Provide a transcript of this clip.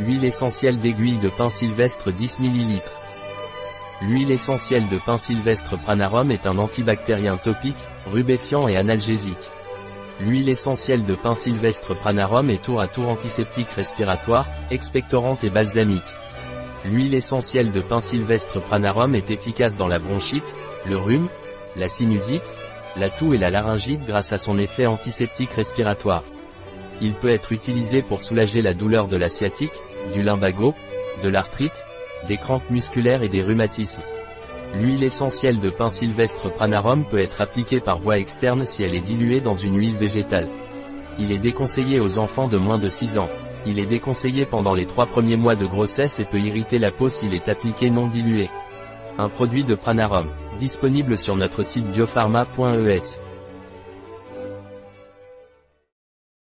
Huile essentielle d'aiguille de pin sylvestre 10 ml. L'huile essentielle de pin sylvestre Pranarum est un antibactérien topique, rubéfiant et analgésique. L'huile essentielle de pin sylvestre Pranarum est tour à tour antiseptique respiratoire, expectorante et balsamique. L'huile essentielle de pin sylvestre Pranarum est efficace dans la bronchite, le rhume, la sinusite, la toux et la laryngite grâce à son effet antiseptique respiratoire. Il peut être utilisé pour soulager la douleur de l'asiatique, du lumbago, de l'arthrite, des crampes musculaires et des rhumatismes. L'huile essentielle de pin sylvestre pranarum peut être appliquée par voie externe si elle est diluée dans une huile végétale. Il est déconseillé aux enfants de moins de 6 ans. Il est déconseillé pendant les 3 premiers mois de grossesse et peut irriter la peau s'il est appliqué non dilué. Un produit de Pranarum, disponible sur notre site biopharma.es.